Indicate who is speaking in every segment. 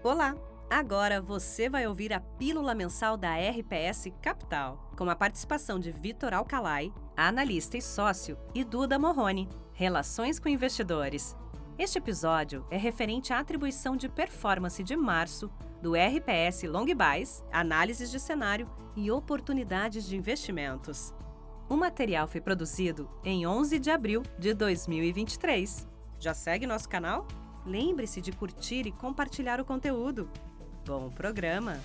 Speaker 1: Olá! Agora você vai ouvir a pílula mensal da RPS Capital, com a participação de Vitor Alcalai, analista e sócio, e Duda Morrone, Relações com Investidores. Este episódio é referente à atribuição de performance de março do RPS Long Buys, análises de cenário e oportunidades de investimentos. O material foi produzido em 11 de abril de 2023. Já segue nosso canal? Lembre-se de curtir e compartilhar o conteúdo. Bom programa!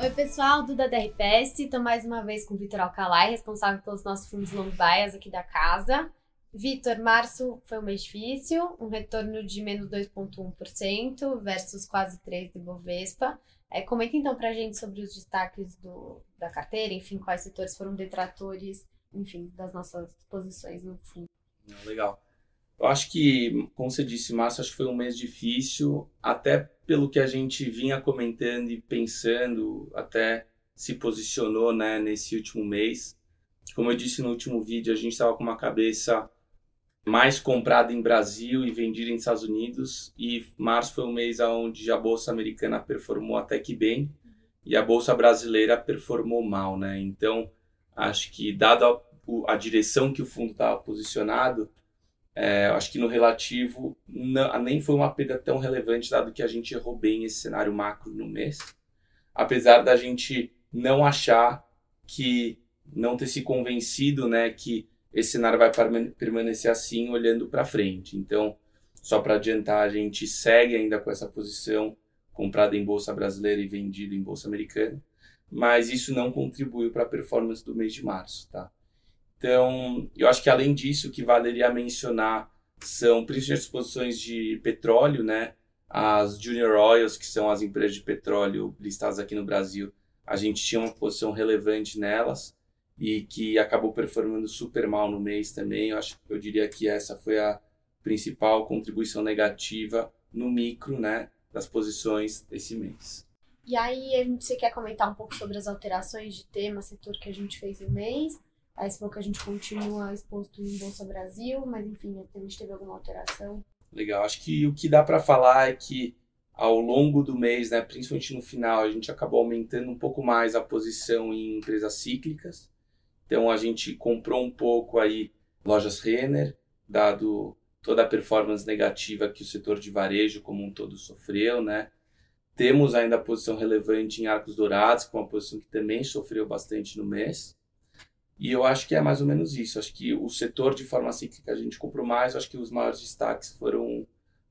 Speaker 2: Oi, pessoal, Duda da RPS. Estou mais uma vez com o Vitor Alcalai, responsável pelos nossos fundos long bias aqui da casa. Vitor, março foi um mês difícil, um retorno de menos 2,1% versus quase 3% do Ibovespa. É, comenta então para a gente sobre os destaques do, da carteira, enfim, quais setores foram detratores, enfim, das nossas posições no fundo.
Speaker 3: Legal. Eu acho que, como você disse, março acho que foi um mês difícil, até pelo que a gente vinha comentando e pensando, até se posicionou né, nesse último mês. Como eu disse no último vídeo, a gente estava com uma cabeça mais comprada em Brasil e vendida em Estados Unidos, e março foi um mês onde a bolsa americana performou até que bem e a bolsa brasileira performou mal, né? Então, acho que dada a, a direção que o fundo estava posicionado, é, acho que no relativo não, nem foi uma perda tão relevante, dado que a gente errou bem esse cenário macro no mês. Apesar da gente não achar que, não ter se convencido né, que esse cenário vai permanecer assim olhando para frente. Então, só para adiantar, a gente segue ainda com essa posição comprada em bolsa brasileira e vendida em bolsa americana, mas isso não contribuiu para a performance do mês de março, tá? Então, eu acho que além disso, o que valeria mencionar são principalmente as posições de petróleo, né? As Junior Oils, que são as empresas de petróleo listadas aqui no Brasil, a gente tinha uma posição relevante nelas e que acabou performando super mal no mês também. Eu acho, eu diria que essa foi a principal contribuição negativa no micro, né, das posições desse mês.
Speaker 2: E aí, você quer comentar um pouco sobre as alterações de tema, setor que a gente fez no mês? Você falou que a gente continua exposto em Bolsa Brasil, mas enfim, a gente teve alguma alteração?
Speaker 3: Legal, acho que o que dá para falar é que ao longo do mês, né, principalmente no final, a gente acabou aumentando um pouco mais a posição em empresas cíclicas. Então a gente comprou um pouco aí lojas Renner, dado toda a performance negativa que o setor de varejo como um todo sofreu, né? Temos ainda a posição relevante em Arcos Dourados, com uma posição que também sofreu bastante no mês. E eu acho que é mais ou menos isso. Acho que o setor de forma cíclica a gente comprou mais. Acho que os maiores destaques foram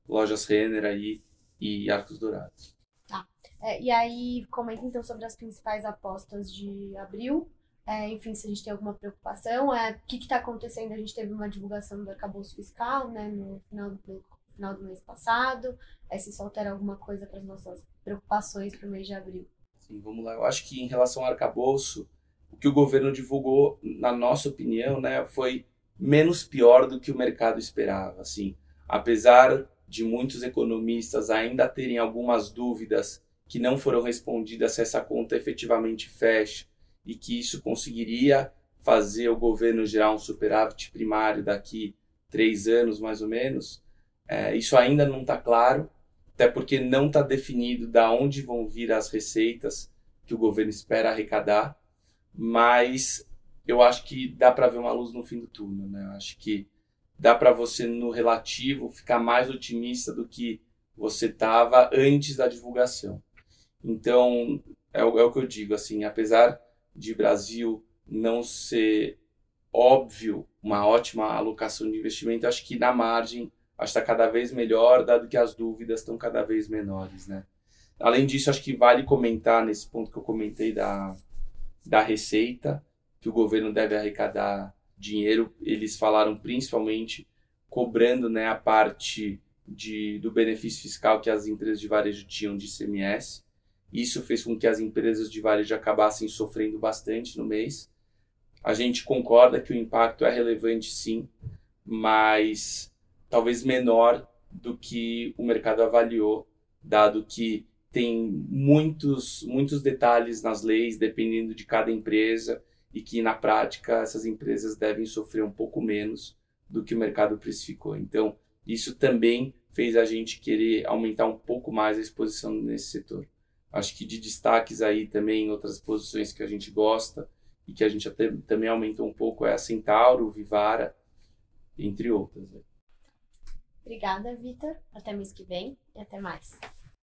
Speaker 3: lojas Renner aí e Arcos Dourados.
Speaker 2: Tá. É, e aí, comenta então sobre as principais apostas de abril. É, enfim, se a gente tem alguma preocupação. É, o que está acontecendo? A gente teve uma divulgação do arcabouço fiscal né, no final do, final do mês passado. É, se isso altera alguma coisa para as nossas preocupações para o mês de abril.
Speaker 3: Sim, vamos lá. Eu acho que em relação ao arcabouço o que o governo divulgou, na nossa opinião, né, foi menos pior do que o mercado esperava. Assim, apesar de muitos economistas ainda terem algumas dúvidas que não foram respondidas se essa conta efetivamente fecha e que isso conseguiria fazer o governo gerar um superávit primário daqui três anos mais ou menos, é, isso ainda não está claro, até porque não está definido da onde vão vir as receitas que o governo espera arrecadar mas eu acho que dá para ver uma luz no fim do túnel, né? Eu acho que dá para você no relativo ficar mais otimista do que você estava antes da divulgação. Então é o, é o que eu digo assim, apesar de Brasil não ser óbvio uma ótima alocação de investimento, acho que na margem está cada vez melhor, dado que as dúvidas estão cada vez menores, né? Além disso, acho que vale comentar nesse ponto que eu comentei da da receita que o governo deve arrecadar dinheiro. Eles falaram principalmente cobrando né, a parte de, do benefício fiscal que as empresas de varejo tinham de ICMS. Isso fez com que as empresas de varejo acabassem sofrendo bastante no mês. A gente concorda que o impacto é relevante sim, mas talvez menor do que o mercado avaliou, dado que tem muitos, muitos detalhes nas leis, dependendo de cada empresa, e que na prática essas empresas devem sofrer um pouco menos do que o mercado precificou. Então, isso também fez a gente querer aumentar um pouco mais a exposição nesse setor. Acho que de destaques aí também, outras posições que a gente gosta e que a gente até, também aumentou um pouco é a Centauro, Vivara, entre outras. Né?
Speaker 2: Obrigada, Vitor. Até mês que vem e até mais.